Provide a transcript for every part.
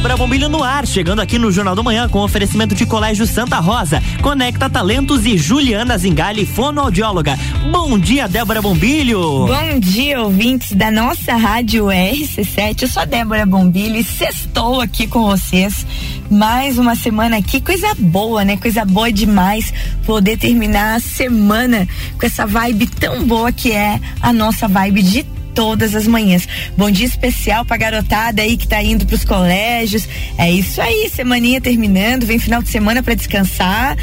Débora Bombilho no ar, chegando aqui no Jornal do Manhã com oferecimento de Colégio Santa Rosa, Conecta Talentos e Juliana Zingali, fonoaudióloga. Bom dia, Débora Bombilho. Bom dia, ouvintes da nossa rádio RC7. Eu sou a Débora Bombilho e sextou aqui com vocês. Mais uma semana aqui, coisa boa, né? Coisa boa demais poder terminar a semana com essa vibe tão boa que é a nossa vibe de todas as manhãs. Bom dia especial pra garotada aí que tá indo pros colégios. É isso aí, semaninha terminando, vem final de semana para descansar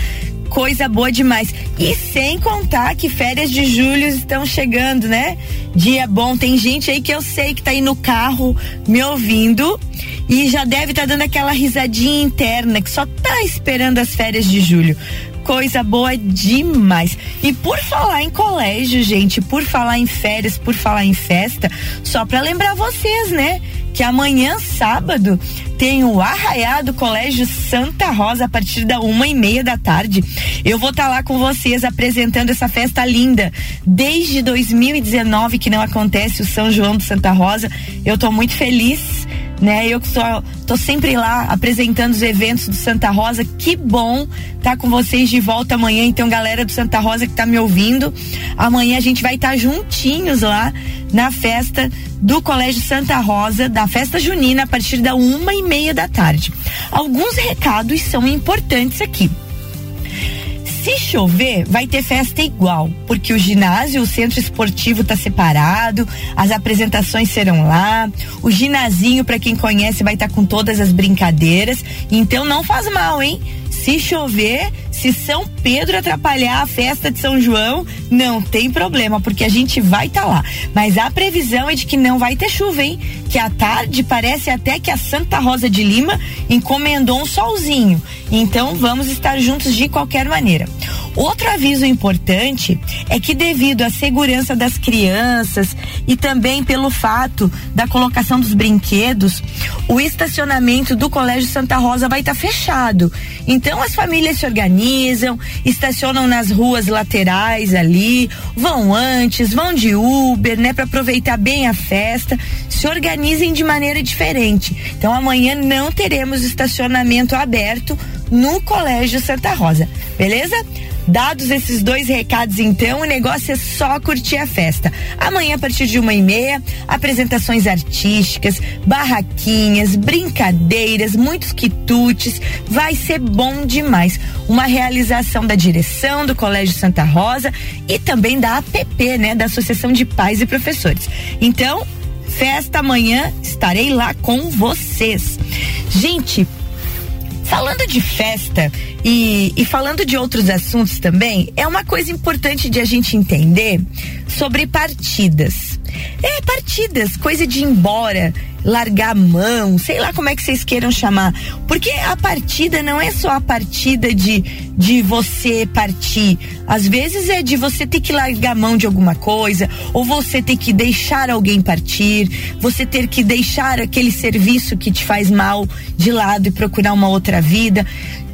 coisa boa demais. E sem contar que férias de julho estão chegando, né? Dia bom. Tem gente aí que eu sei que tá aí no carro me ouvindo e já deve estar tá dando aquela risadinha interna que só tá esperando as férias de julho coisa boa demais. E por falar em colégio, gente, por falar em férias, por falar em festa, só para lembrar vocês, né? Que amanhã, sábado, tem o Arraiado Colégio Santa Rosa a partir da uma e meia da tarde. Eu vou estar tá lá com vocês apresentando essa festa linda. Desde 2019 que não acontece o São João do Santa Rosa. Eu tô muito feliz né? Eu que só tô sempre lá apresentando os eventos do Santa Rosa. Que bom estar tá com vocês de volta amanhã. Então, galera do Santa Rosa que tá me ouvindo, amanhã a gente vai estar tá juntinhos lá na festa do Colégio Santa Rosa, da festa junina, a partir da uma e meia da tarde. Alguns recados são importantes aqui. Se chover, vai ter festa igual, porque o ginásio, o centro esportivo tá separado, as apresentações serão lá, o ginazinho, para quem conhece, vai estar tá com todas as brincadeiras. Então não faz mal, hein? Se chover, se São Pedro atrapalhar a festa de São João, não tem problema, porque a gente vai estar tá lá. Mas a previsão é de que não vai ter chuva, hein? Que à tarde parece até que a Santa Rosa de Lima encomendou um solzinho. Então vamos estar juntos de qualquer maneira. Outro aviso importante é que devido à segurança das crianças e também pelo fato da colocação dos brinquedos, o estacionamento do Colégio Santa Rosa vai estar tá fechado. Então as famílias se organizam, estacionam nas ruas laterais ali, vão antes, vão de Uber, né, para aproveitar bem a festa, se organizem de maneira diferente. Então amanhã não teremos estacionamento aberto no Colégio Santa Rosa, beleza? Dados esses dois recados, então, o negócio é só curtir a festa. Amanhã, a partir de uma e meia, apresentações artísticas, barraquinhas, brincadeiras, muitos quitutes. Vai ser bom demais. Uma realização da direção do Colégio Santa Rosa e também da APP, né? Da Associação de Pais e Professores. Então, festa amanhã, estarei lá com vocês. Gente, Falando de festa e, e, falando de outros assuntos também, é uma coisa importante de a gente entender sobre partidas. É, partidas, coisa de ir embora, largar a mão, sei lá como é que vocês queiram chamar. Porque a partida não é só a partida de, de você partir. Às vezes é de você ter que largar a mão de alguma coisa, ou você ter que deixar alguém partir, você ter que deixar aquele serviço que te faz mal de lado e procurar uma outra vida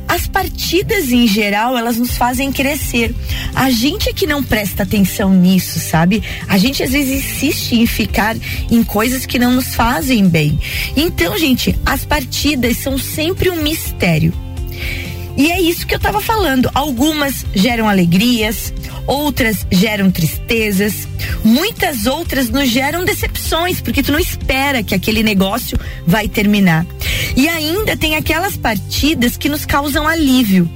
as partidas em geral, elas nos fazem crescer. A gente é que não presta atenção nisso, sabe? A gente às vezes insiste em ficar em coisas que não nos fazem bem. Então, gente, as partidas são sempre um mistério. E é isso que eu tava falando. Algumas geram alegrias, outras geram tristezas, muitas outras nos geram decepções, porque tu não espera que aquele negócio vai terminar. E ainda tem aquelas partidas que nos causam alívio.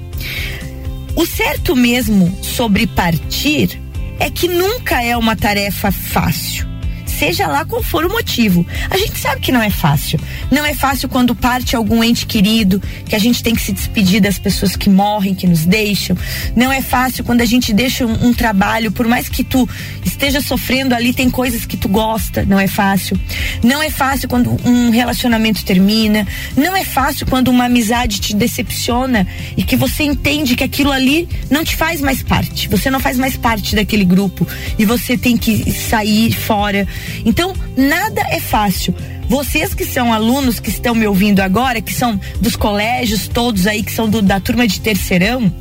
O certo mesmo sobre partir é que nunca é uma tarefa fácil seja lá qual for o motivo. A gente sabe que não é fácil. Não é fácil quando parte algum ente querido, que a gente tem que se despedir das pessoas que morrem, que nos deixam. Não é fácil quando a gente deixa um, um trabalho, por mais que tu esteja sofrendo ali, tem coisas que tu gosta, não é fácil. Não é fácil quando um relacionamento termina. Não é fácil quando uma amizade te decepciona e que você entende que aquilo ali não te faz mais parte. Você não faz mais parte daquele grupo e você tem que sair fora então, nada é fácil. Vocês que são alunos que estão me ouvindo agora, que são dos colégios todos aí, que são do, da turma de terceirão,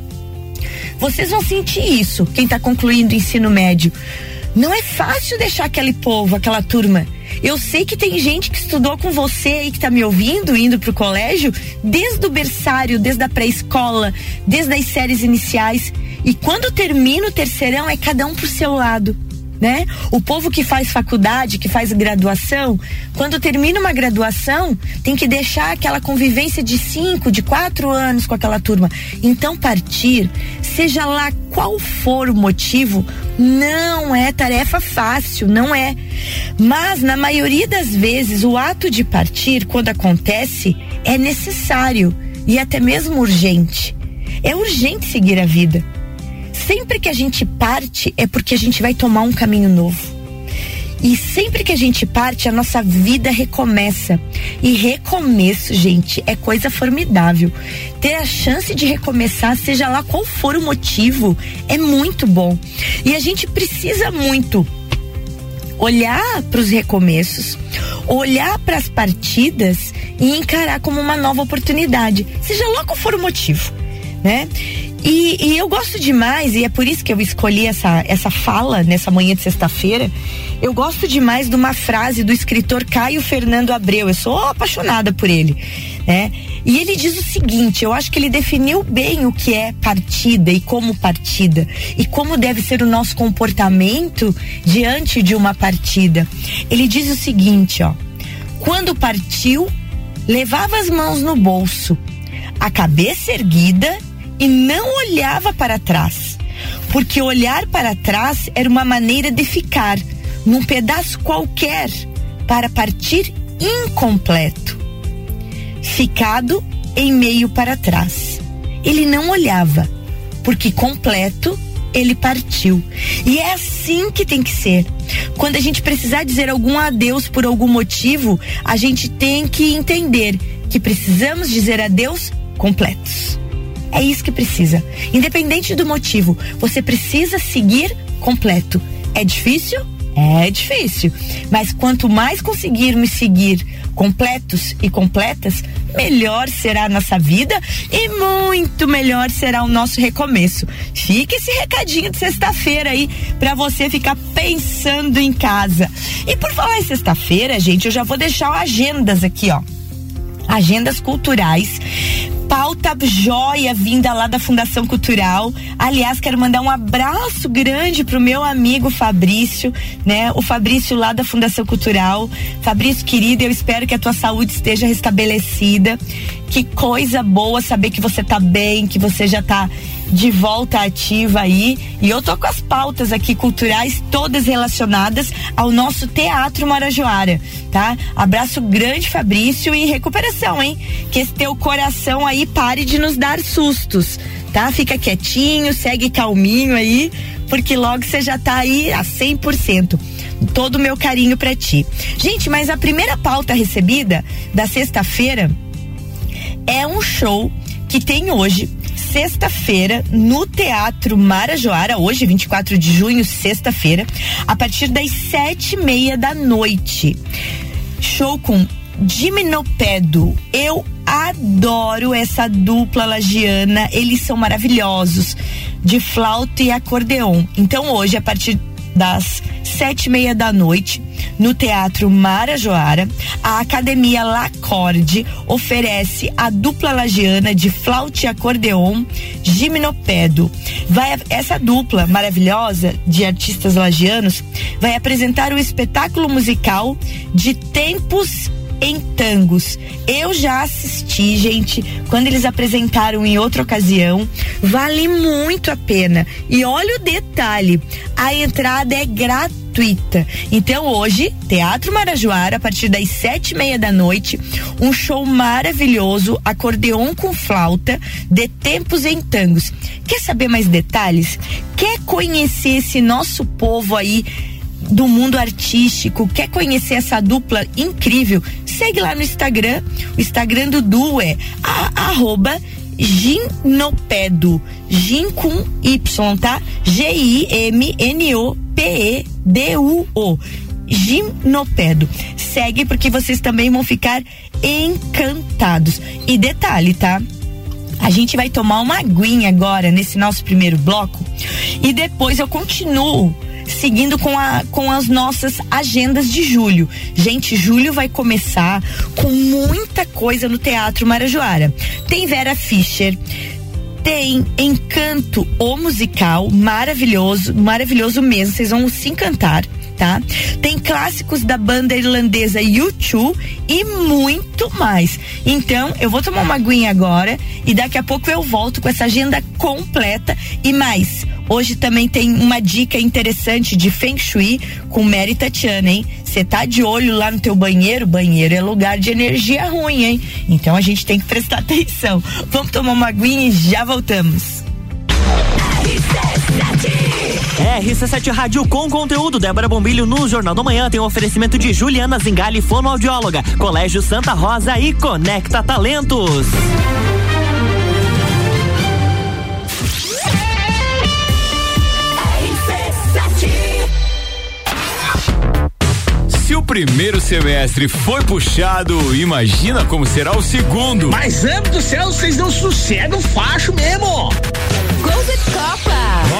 vocês vão sentir isso, quem está concluindo o ensino médio. Não é fácil deixar aquele povo, aquela turma. Eu sei que tem gente que estudou com você aí que tá me ouvindo, indo pro colégio, desde o berçário, desde a pré-escola, desde as séries iniciais. E quando termina o terceirão, é cada um pro seu lado né? O povo que faz faculdade, que faz graduação, quando termina uma graduação, tem que deixar aquela convivência de cinco, de quatro anos com aquela turma. Então, partir, seja lá qual for o motivo, não é tarefa fácil, não é. Mas, na maioria das vezes, o ato de partir, quando acontece, é necessário e até mesmo urgente. É urgente seguir a vida sempre que a gente parte é porque a gente vai tomar um caminho novo. E sempre que a gente parte, a nossa vida recomeça. E recomeço, gente, é coisa formidável. Ter a chance de recomeçar, seja lá qual for o motivo, é muito bom. E a gente precisa muito olhar para os recomeços, olhar para as partidas e encarar como uma nova oportunidade, seja lá qual for o motivo, né? E, e, eu gosto demais, e é por isso que eu escolhi essa, essa fala nessa manhã de sexta-feira. Eu gosto demais de uma frase do escritor Caio Fernando Abreu. Eu sou apaixonada por ele, né? E ele diz o seguinte: eu acho que ele definiu bem o que é partida e como partida, e como deve ser o nosso comportamento diante de uma partida. Ele diz o seguinte: ó, quando partiu, levava as mãos no bolso, a cabeça erguida e não olhava para trás, porque olhar para trás era uma maneira de ficar num pedaço qualquer para partir incompleto, ficado em meio para trás. Ele não olhava, porque completo ele partiu. E é assim que tem que ser. Quando a gente precisar dizer algum adeus por algum motivo, a gente tem que entender que precisamos dizer adeus completos. É isso que precisa. Independente do motivo, você precisa seguir completo. É difícil? É difícil. Mas quanto mais conseguirmos seguir completos e completas, melhor será a nossa vida e muito melhor será o nosso recomeço. Fica esse recadinho de sexta-feira aí para você ficar pensando em casa. E por falar em sexta-feira, gente, eu já vou deixar agendas aqui, ó. Agendas culturais pauta joia vinda lá da Fundação Cultural. Aliás, quero mandar um abraço grande pro meu amigo Fabrício, né? O Fabrício lá da Fundação Cultural. Fabrício, querido, eu espero que a tua saúde esteja restabelecida. Que coisa boa saber que você tá bem, que você já tá de volta ativa aí. E eu tô com as pautas aqui culturais todas relacionadas ao nosso Teatro Marajoara, tá? Abraço grande, Fabrício, e recuperação, hein? Que esse teu coração aí pare de nos dar sustos, tá? Fica quietinho, segue calminho aí, porque logo você já tá aí a 100%. Todo o meu carinho para ti. Gente, mas a primeira pauta recebida da sexta-feira é um show que tem hoje sexta-feira, no Teatro Marajoara, hoje, 24 de junho, sexta-feira, a partir das sete e meia da noite. Show com Diminopedo. Eu adoro essa dupla lagiana, eles são maravilhosos, de flauta e acordeon. Então hoje, a partir das sete e meia da noite, no Teatro Marajoara, a Academia Lacorde oferece a dupla lagiana de flauta e acordeon Gimnopedo. Vai, essa dupla maravilhosa de artistas lagianos vai apresentar o espetáculo musical de Tempos em tangos. Eu já assisti, gente, quando eles apresentaram em outra ocasião. Vale muito a pena. E olha o detalhe: a entrada é gratuita. Então hoje, Teatro Marajoara, a partir das sete e meia da noite, um show maravilhoso, acordeon com flauta, de tempos em tangos. Quer saber mais detalhes? Quer conhecer esse nosso povo aí? Do mundo artístico, quer conhecer essa dupla incrível, segue lá no Instagram. O Instagram do duo é a, arroba Ginopedo. Gin com Y, tá? G-I-M-N-O-P-E-D-U-O. Ginopedo. Segue porque vocês também vão ficar encantados. E detalhe, tá? A gente vai tomar uma aguinha agora nesse nosso primeiro bloco e depois eu continuo seguindo com, a, com as nossas agendas de julho. Gente, julho vai começar com muita coisa no Teatro Marajoara. Tem Vera Fischer, tem Encanto, o musical, maravilhoso, maravilhoso mesmo, vocês vão se encantar tá? Tem clássicos da banda irlandesa U2 e muito mais. Então, eu vou tomar uma aguinha agora e daqui a pouco eu volto com essa agenda completa e mais. Hoje também tem uma dica interessante de Feng Shui com Mary Tatiana, hein? Você tá de olho lá no teu banheiro? Banheiro é lugar de energia ruim, hein? Então a gente tem que prestar atenção. Vamos tomar uma aguinha e já voltamos. RC7 Rádio com conteúdo. Débora Bombilho no Jornal da Manhã tem um oferecimento de Juliana Zingali, fonoaudióloga, Colégio Santa Rosa e Conecta Talentos. Se o primeiro semestre foi puxado, imagina como será o segundo. Mas, amo do céu, vocês não sossegam facho mesmo.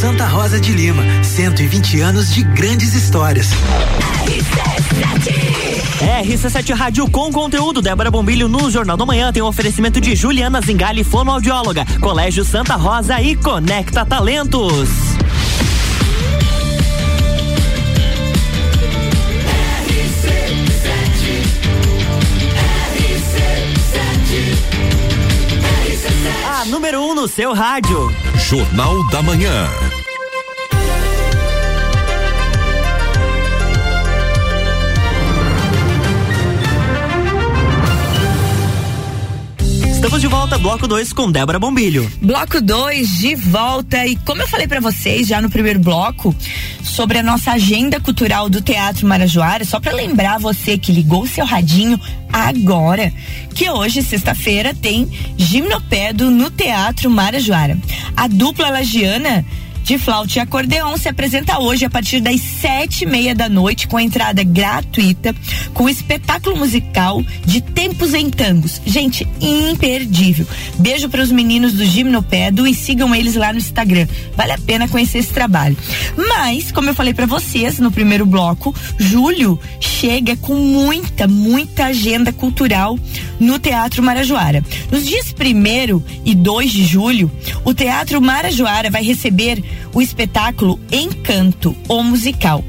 Santa Rosa de Lima, 120 anos de grandes histórias. RC7 Rádio com conteúdo. Débora Bombilho no Jornal da Manhã tem um oferecimento de Juliana Zingali, fonoaudióloga, Colégio Santa Rosa e Conecta Talentos. A número 1 um no seu rádio. Jornal da Manhã. Estamos de volta, bloco 2 com Débora Bombilho. Bloco 2 de volta e como eu falei para vocês já no primeiro bloco sobre a nossa agenda cultural do Teatro Marajoara, só para lembrar você que ligou seu radinho agora, que hoje, sexta-feira, tem Gimnopédo no Teatro Marajoara. A dupla lagiana de flauta e acordeon se apresenta hoje a partir das sete e meia da noite com entrada gratuita com espetáculo musical de Tempos em Tangos. Gente, imperdível. Beijo para os meninos do Gimnopedo e sigam eles lá no Instagram. Vale a pena conhecer esse trabalho. Mas, como eu falei para vocês no primeiro bloco, julho chega com muita, muita agenda cultural no Teatro Marajoara. Nos dias 1 e 2 de julho, o Teatro Marajoara vai receber o espetáculo Encanto, o musical.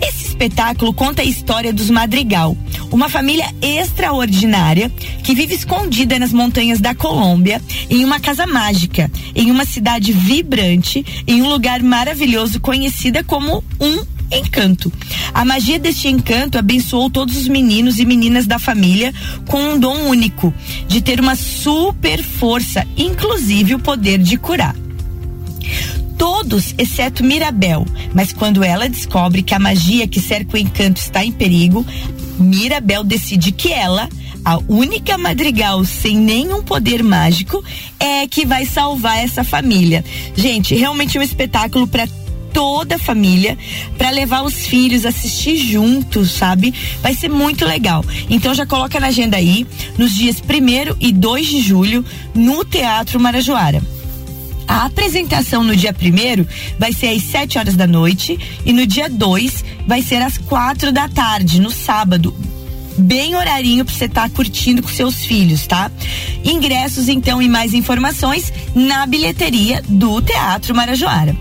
Esse espetáculo conta a história dos Madrigal, uma família extraordinária que vive escondida nas montanhas da Colômbia, em uma casa mágica, em uma cidade vibrante, em um lugar maravilhoso conhecida como um encanto. A magia deste encanto abençoou todos os meninos e meninas da família com um dom único de ter uma super força, inclusive o poder de curar todos, exceto Mirabel. Mas quando ela descobre que a magia que cerca o encanto está em perigo, Mirabel decide que ela, a única madrigal sem nenhum poder mágico, é que vai salvar essa família. Gente, realmente é um espetáculo para toda a família para levar os filhos assistir juntos, sabe? Vai ser muito legal. Então já coloca na agenda aí, nos dias 1 e 2 de julho, no Teatro Marajoara. A apresentação no dia primeiro vai ser às 7 horas da noite e no dia 2 vai ser às quatro da tarde, no sábado. bem horarinho para você estar tá curtindo com seus filhos, tá? Ingressos então e mais informações na bilheteria do Teatro Marajoara.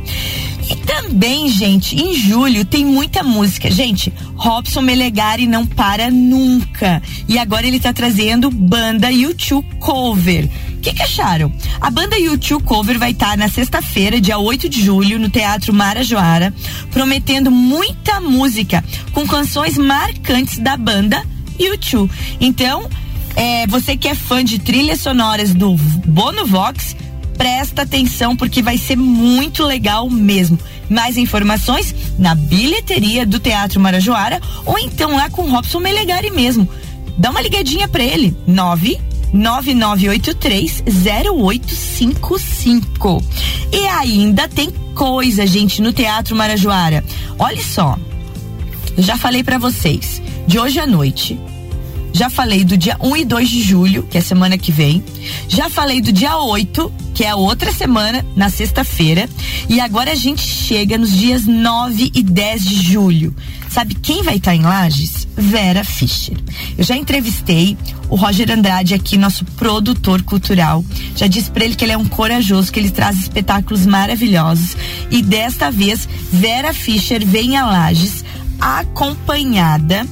E também, gente, em julho tem muita música. Gente, Robson Melegari não para nunca. E agora ele tá trazendo banda YouTube Cover. Que, que acharam? A banda YouTube Cover vai estar tá na sexta-feira, dia 8 de julho, no Teatro Marajoara, prometendo muita música com canções marcantes da banda YouTube. Então, é, você que é fã de trilhas sonoras do Bono Vox, presta atenção porque vai ser muito legal mesmo. Mais informações na bilheteria do Teatro Marajoara ou então lá com Robson Melegari mesmo. Dá uma ligadinha para ele. 9 0855. E ainda tem coisa, gente, no Teatro Marajoara. Olha só. Eu já falei para vocês. De hoje à noite, já falei do dia 1 e 2 de julho, que é semana que vem. Já falei do dia 8, que é a outra semana, na sexta-feira. E agora a gente chega nos dias 9 e 10 de julho. Sabe quem vai estar em Lages? Vera Fischer. Eu já entrevistei o Roger Andrade aqui, nosso produtor cultural. Já disse para ele que ele é um corajoso, que ele traz espetáculos maravilhosos. E desta vez, Vera Fischer vem a Lages acompanhada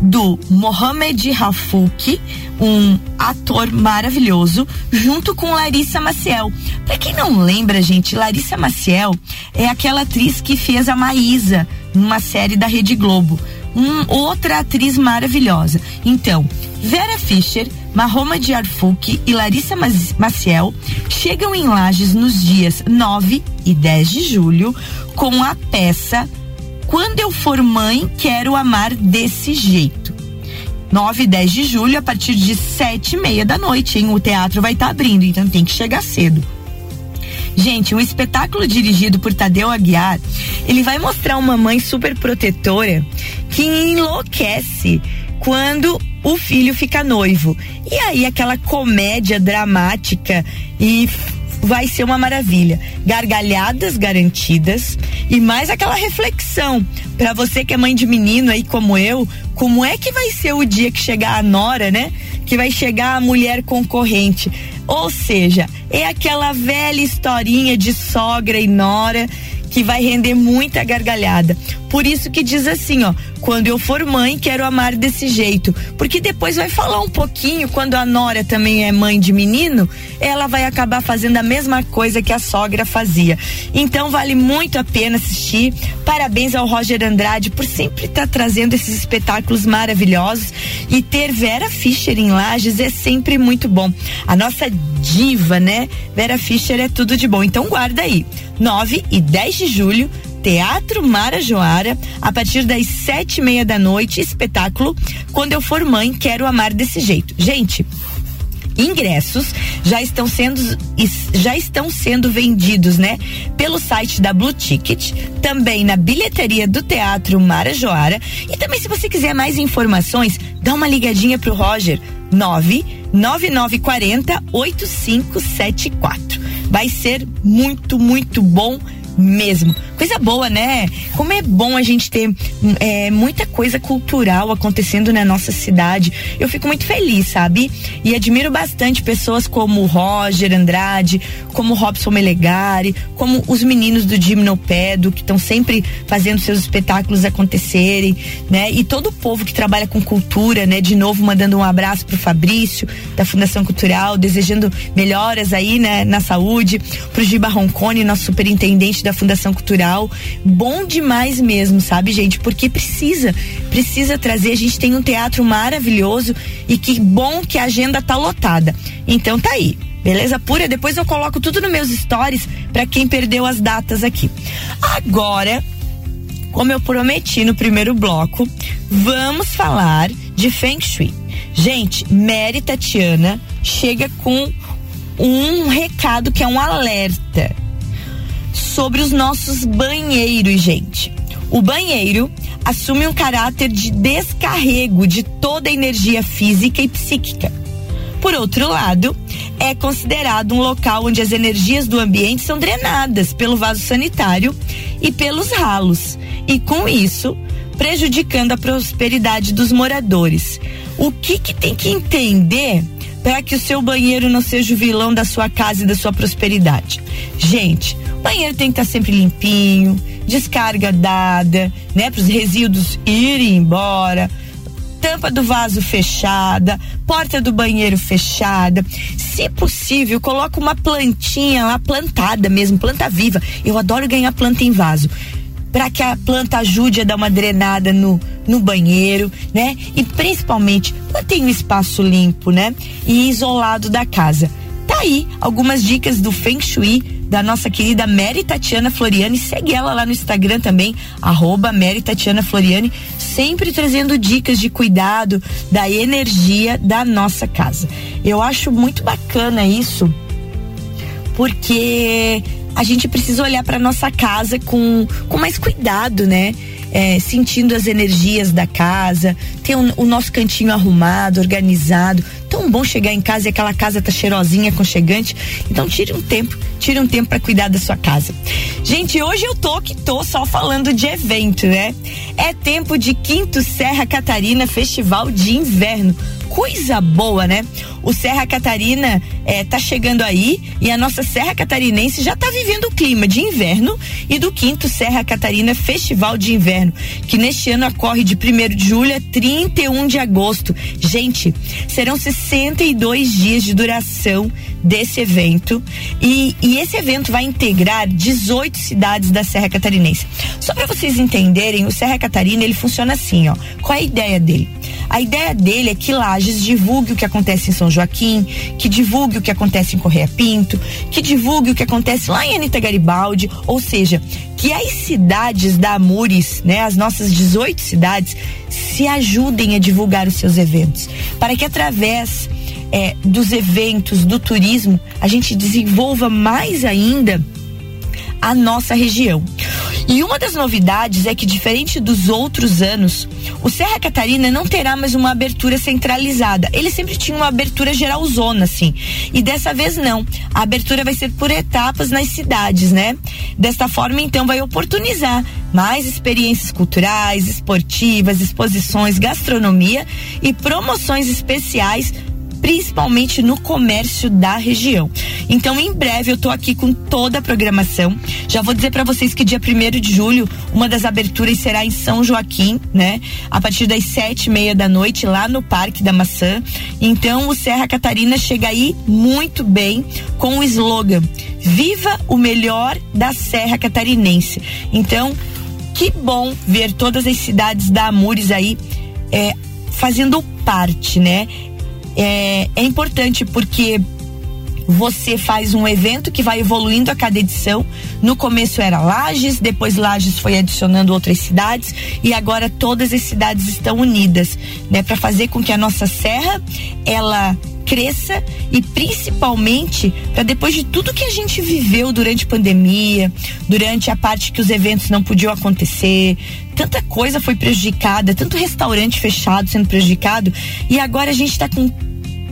do Mohamed Rafouk, um ator maravilhoso, junto com Larissa Maciel. Para quem não lembra, gente, Larissa Maciel é aquela atriz que fez a Maísa numa série da Rede Globo. Um, outra atriz maravilhosa. Então, Vera Fischer, Mahoma de Arfuk e Larissa Maciel chegam em Lages nos dias 9 e 10 de julho com a peça quando eu for mãe, quero amar desse jeito. 9 e 10 de julho, a partir de sete e meia da noite, hein? O teatro vai estar tá abrindo, então tem que chegar cedo. Gente, um espetáculo dirigido por Tadeu Aguiar, ele vai mostrar uma mãe super protetora que enlouquece quando o filho fica noivo. E aí aquela comédia dramática e vai ser uma maravilha. Gargalhadas garantidas e mais aquela reflexão para você que é mãe de menino aí como eu, como é que vai ser o dia que chegar a nora, né? Que vai chegar a mulher concorrente. Ou seja, é aquela velha historinha de sogra e nora que vai render muita gargalhada. Por isso que diz assim, ó, quando eu for mãe, quero amar desse jeito. Porque depois vai falar um pouquinho, quando a Nora também é mãe de menino, ela vai acabar fazendo a mesma coisa que a sogra fazia. Então vale muito a pena assistir. Parabéns ao Roger Andrade por sempre estar tá trazendo esses espetáculos maravilhosos. E ter Vera Fischer em Lages é sempre muito bom. A nossa diva, né? Vera Fischer é tudo de bom. Então guarda aí. 9 e 10 de julho, Teatro Marajoara, a partir das sete e meia da noite, espetáculo Quando Eu For Mãe, Quero Amar Desse Jeito. Gente, ingressos já estão sendo já estão sendo vendidos, né? Pelo site da Blue Ticket, também na bilheteria do Teatro Marajoara e também se você quiser mais informações, dá uma ligadinha pro Roger 99940 8574. Vai ser muito, muito bom mesmo. Coisa boa, né? Como é bom a gente ter é, muita coisa cultural acontecendo na nossa cidade. Eu fico muito feliz, sabe? E admiro bastante pessoas como Roger Andrade, como Robson Melegari, como os meninos do Gimnopedo, que estão sempre fazendo seus espetáculos acontecerem, né? E todo o povo que trabalha com cultura, né? De novo, mandando um abraço pro Fabrício, da Fundação Cultural, desejando melhoras aí, né? Na saúde, pro Giba Roncone, nosso superintendente da Fundação Cultural. Bom demais mesmo, sabe, gente? Porque precisa, precisa trazer. A gente tem um teatro maravilhoso e que bom que a agenda tá lotada. Então tá aí. Beleza pura? Depois eu coloco tudo nos meus stories para quem perdeu as datas aqui. Agora, como eu prometi no primeiro bloco, vamos falar de Feng Shui. Gente, Mary Tatiana chega com um recado que é um alerta sobre os nossos banheiros, gente. O banheiro assume um caráter de descarrego de toda a energia física e psíquica. Por outro lado, é considerado um local onde as energias do ambiente são drenadas pelo vaso sanitário e pelos ralos. E com isso, prejudicando a prosperidade dos moradores. O que que tem que entender para que o seu banheiro não seja o vilão da sua casa e da sua prosperidade? Gente, banheiro tem que estar sempre limpinho, descarga dada, né, para os resíduos irem embora tampa do vaso fechada, porta do banheiro fechada. Se possível, coloca uma plantinha lá plantada mesmo, planta viva. Eu adoro ganhar planta em vaso para que a planta ajude a dar uma drenada no, no banheiro, né? E principalmente mantenha o espaço limpo, né? E isolado da casa. Tá aí algumas dicas do Feng Shui da nossa querida Mary Tatiana Floriani. Segue ela lá no Instagram também, arroba Mary Tatiana Floriani, sempre trazendo dicas de cuidado da energia da nossa casa. Eu acho muito bacana isso, porque a gente precisa olhar para nossa casa com, com mais cuidado, né? É, sentindo as energias da casa, ter o nosso cantinho arrumado, organizado. Tão bom chegar em casa e aquela casa tá cheirosinha, aconchegante. Então tire um tempo, tire um tempo para cuidar da sua casa. Gente, hoje eu tô que tô só falando de evento, né? É tempo de Quinto Serra Catarina Festival de Inverno coisa boa, né? O Serra Catarina é, tá chegando aí e a nossa Serra Catarinense já tá vivendo o clima de inverno e do quinto Serra Catarina Festival de Inverno, que neste ano ocorre de 1 de julho a 31 de agosto. Gente, serão 62 dias de duração desse evento e, e esse evento vai integrar 18 cidades da Serra Catarinense. Só para vocês entenderem, o Serra Catarina ele funciona assim, ó. Qual é a ideia dele? A ideia dele é que Lages divulgue o que acontece em São Joaquim, que divulgue o que acontece em Correia Pinto, que divulgue o que acontece lá em Anitta Garibaldi, ou seja, que as cidades da Amures, né, as nossas 18 cidades, se ajudem a divulgar os seus eventos, para que através é, dos eventos, do turismo, a gente desenvolva mais ainda a nossa região. E uma das novidades é que, diferente dos outros anos, o Serra Catarina não terá mais uma abertura centralizada. Ele sempre tinha uma abertura geralzona, assim. E dessa vez não. A abertura vai ser por etapas nas cidades, né? Desta forma, então, vai oportunizar mais experiências culturais, esportivas, exposições, gastronomia e promoções especiais principalmente no comércio da região. Então, em breve eu tô aqui com toda a programação. Já vou dizer para vocês que dia 1 de julho, uma das aberturas será em São Joaquim, né? A partir das sete e meia da noite, lá no Parque da Maçã. Então, o Serra Catarina chega aí muito bem com o slogan Viva o melhor da Serra Catarinense. Então, que bom ver todas as cidades da Amures aí é, fazendo parte, né? É, é importante porque você faz um evento que vai evoluindo a cada edição. No começo era Lages, depois Lages foi adicionando outras cidades e agora todas as cidades estão unidas, né, para fazer com que a nossa serra ela cresça e principalmente para depois de tudo que a gente viveu durante a pandemia, durante a parte que os eventos não podiam acontecer, tanta coisa foi prejudicada, tanto restaurante fechado sendo prejudicado e agora a gente está com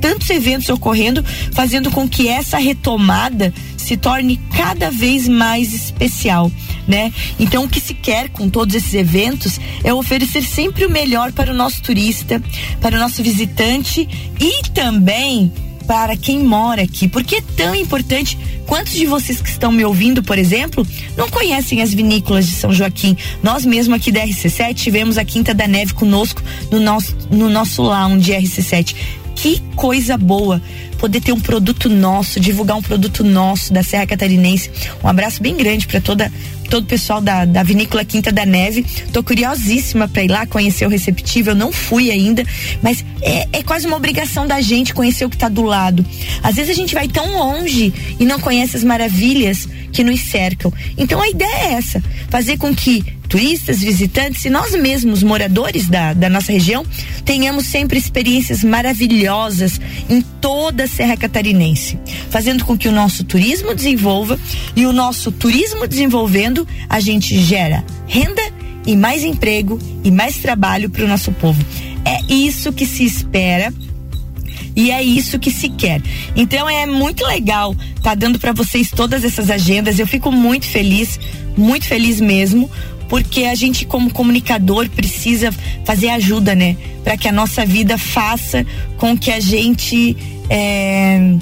tantos eventos ocorrendo, fazendo com que essa retomada se torne cada vez mais especial, né? Então o que se quer com todos esses eventos é oferecer sempre o melhor para o nosso turista, para o nosso visitante e também para quem mora aqui. Porque é tão importante. Quantos de vocês que estão me ouvindo, por exemplo, não conhecem as vinícolas de São Joaquim? Nós mesmo aqui da RC7 tivemos a Quinta da Neve conosco no nosso, no nosso lounge RC7 que coisa boa poder ter um produto nosso, divulgar um produto nosso da Serra Catarinense. Um abraço bem grande para toda todo o pessoal da, da Vinícola Quinta da Neve. Tô curiosíssima para ir lá conhecer o receptivo. Eu não fui ainda, mas é, é quase uma obrigação da gente conhecer o que está do lado. Às vezes a gente vai tão longe e não conhece as maravilhas que nos cercam. Então a ideia é essa: fazer com que turistas, visitantes e nós mesmos, moradores da, da nossa região, tenhamos sempre experiências maravilhosas em toda a Serra Catarinense, fazendo com que o nosso turismo desenvolva e o nosso turismo desenvolvendo, a gente gera renda e mais emprego e mais trabalho para o nosso povo. É isso que se espera e é isso que se quer. Então é muito legal tá dando para vocês todas essas agendas. Eu fico muito feliz, muito feliz mesmo, porque a gente como comunicador precisa fazer ajuda, né? Para que a nossa vida faça com que a gente é,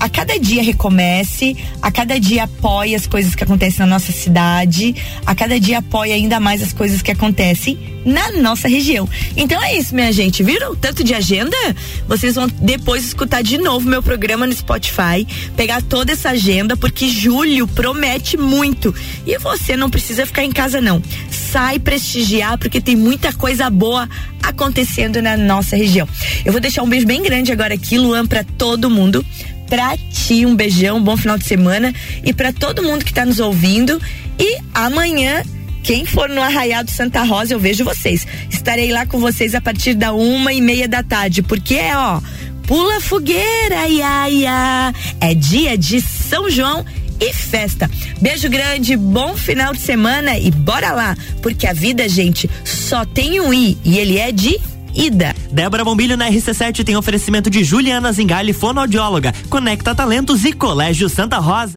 a cada dia recomece, a cada dia apoie as coisas que acontecem na nossa cidade, a cada dia apoie ainda mais as coisas que acontecem na nossa região. Então é isso, minha gente. Viram tanto de agenda? Vocês vão depois escutar de novo meu programa no Spotify, pegar toda essa agenda, porque julho promete muito. E você não precisa ficar em casa, não. Sai prestigiar, porque tem muita coisa boa acontecendo na nossa região. Eu vou deixar um beijo bem grande agora aqui, Luan, para todo mundo pra ti um beijão, um bom final de semana e para todo mundo que tá nos ouvindo. E amanhã quem for no Arraiado Santa Rosa, eu vejo vocês. Estarei lá com vocês a partir da uma e meia da tarde, porque é, ó, pula fogueira, ia, ia. É dia de São João e festa. Beijo grande, bom final de semana e bora lá, porque a vida, gente, só tem um i e ele é de ida. Débora Bombilho na RC7 tem oferecimento de Juliana Zingali, fonoaudióloga, Conecta Talentos e Colégio Santa Rosa.